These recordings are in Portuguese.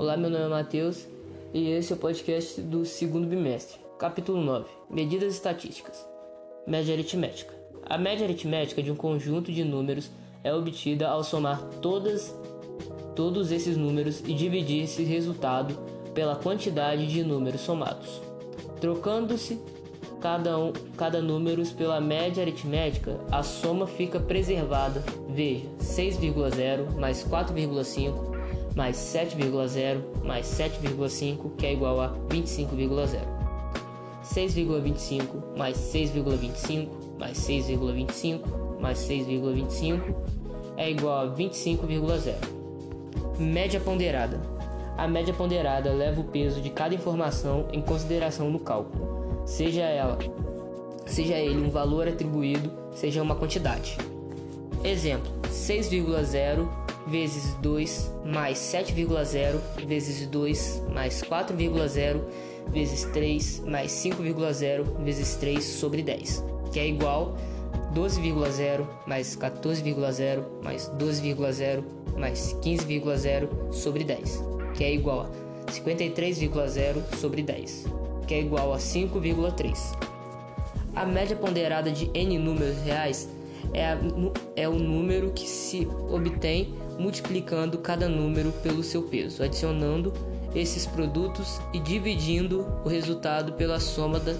Olá, meu nome é Matheus e esse é o podcast do segundo bimestre. Capítulo 9: Medidas estatísticas. Média aritmética. A média aritmética de um conjunto de números é obtida ao somar todas, todos esses números e dividir esse resultado pela quantidade de números somados. Trocando-se cada, um, cada número pela média aritmética, a soma fica preservada. Veja, 6,0 mais 4,5 mais 7,0 mais 7,5 que é igual a 25,0. 6,25 mais 6,25 mais 6,25 mais 6,25 é igual a 25,0. Média ponderada. A média ponderada leva o peso de cada informação em consideração no cálculo, seja ela seja ele um valor atribuído, seja uma quantidade. Exemplo: 6,0 vezes 2 mais 7,0 vezes 2 mais 4,0 vezes 3 mais 5,0 vezes 3 sobre 10, que é igual 12,0 mais 14,0 mais 12,0 mais 15,0 sobre 10, que é igual a 53,0 sobre 10, que é igual a 5,3. A média ponderada de n números reais é, a, é o número que se obtém multiplicando cada número pelo seu peso, adicionando esses produtos e dividindo o resultado pela soma, da,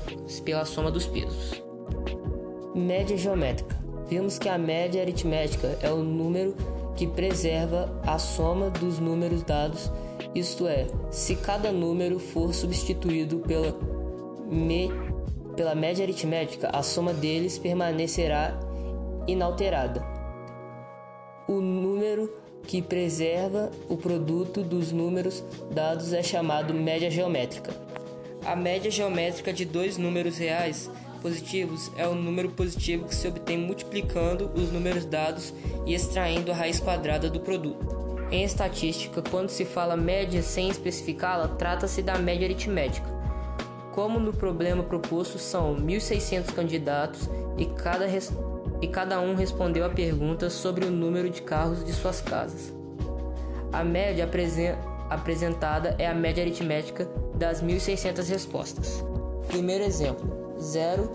pela soma dos pesos. Média geométrica. Vemos que a média aritmética é o número que preserva a soma dos números dados, isto é, se cada número for substituído pela, me, pela média aritmética, a soma deles permanecerá inalterada. O número que preserva o produto dos números dados é chamado média geométrica. A média geométrica de dois números reais positivos é o número positivo que se obtém multiplicando os números dados e extraindo a raiz quadrada do produto. Em estatística, quando se fala média sem especificá-la, trata-se da média aritmética. Como no problema proposto são 1.600 candidatos e cada, e cada um respondeu a pergunta sobre o número de carros de suas casas. A média apresen apresentada é a média aritmética das 1.600 respostas. Primeiro exemplo: 0,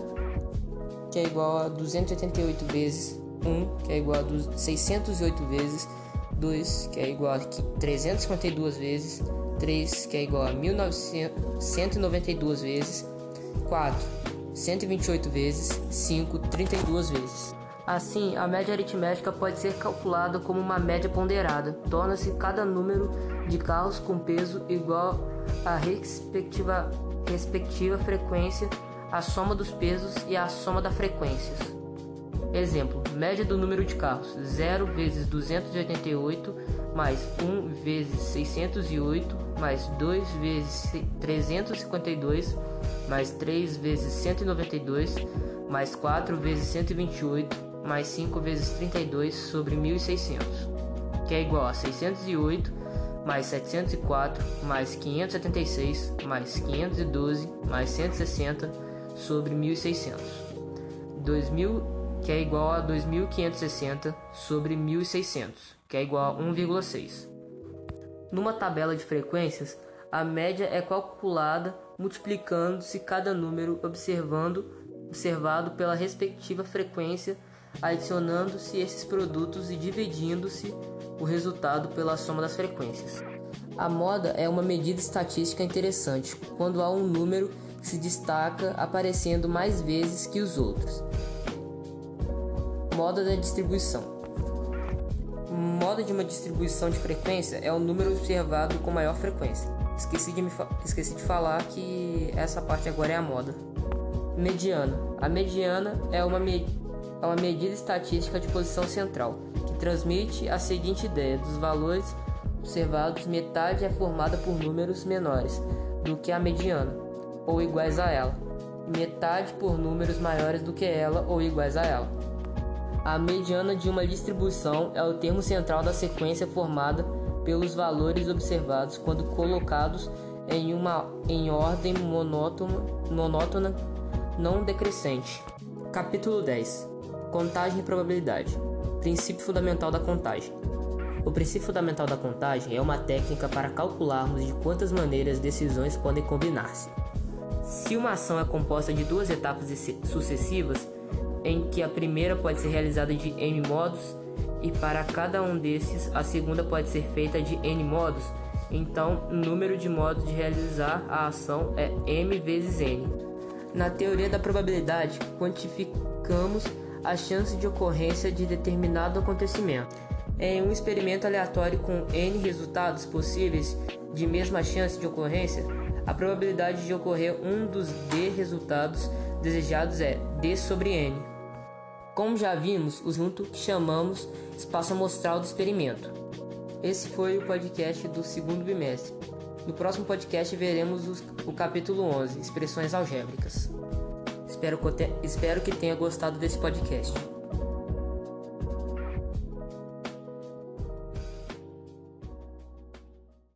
que é igual a 288 vezes 1, que é igual a 608 vezes 2, que é igual a 352 vezes 3, que é igual a 1992 vezes 4, 128 vezes 5, 32 vezes. Assim, a média aritmética pode ser calculada como uma média ponderada. Torna-se cada número de carros com peso igual à respectiva, respectiva frequência, a soma dos pesos e a soma das frequências. Exemplo: média do número de carros: 0 vezes 288 mais 1 vezes 608 mais 2 vezes 352 mais 3 vezes 192, mais 4 vezes 128, mais 5 vezes 32 sobre 1600, que é igual a 608, mais 704, mais 576, mais 512, mais 160 sobre 1600. 2000 que é igual a 2560 sobre 1600, que é igual a 1,6. Numa tabela de frequências, a média é calculada multiplicando-se cada número observando, observado pela respectiva frequência, adicionando-se esses produtos e dividindo-se o resultado pela soma das frequências. A moda é uma medida estatística interessante quando há um número que se destaca aparecendo mais vezes que os outros. Moda da distribuição. Moda de uma distribuição de frequência é o número observado com maior frequência. Esqueci de, me esqueci de falar que essa parte agora é a moda. Mediana. A mediana é uma, me é uma medida estatística de posição central, que transmite a seguinte ideia: dos valores observados, metade é formada por números menores do que a mediana, ou iguais a ela, metade por números maiores do que ela ou iguais a ela. A mediana de uma distribuição é o termo central da sequência formada pelos valores observados quando colocados em uma em ordem monótona, monótona não decrescente. Capítulo 10. Contagem e probabilidade. Princípio fundamental da contagem. O princípio fundamental da contagem é uma técnica para calcularmos de quantas maneiras decisões podem combinar-se. Se uma ação é composta de duas etapas sucessivas, em que a primeira pode ser realizada de n modos e para cada um desses a segunda pode ser feita de n modos, então o número de modos de realizar a ação é m vezes n. Na teoria da probabilidade, quantificamos a chance de ocorrência de determinado acontecimento. Em um experimento aleatório com n resultados possíveis de mesma chance de ocorrência, a probabilidade de ocorrer um dos d resultados desejados é d sobre n. Como já vimos, o junto que chamamos espaço amostral do experimento. Esse foi o podcast do segundo bimestre. No próximo podcast veremos os, o capítulo 11, expressões algébricas. Espero que, espero que tenha gostado desse podcast.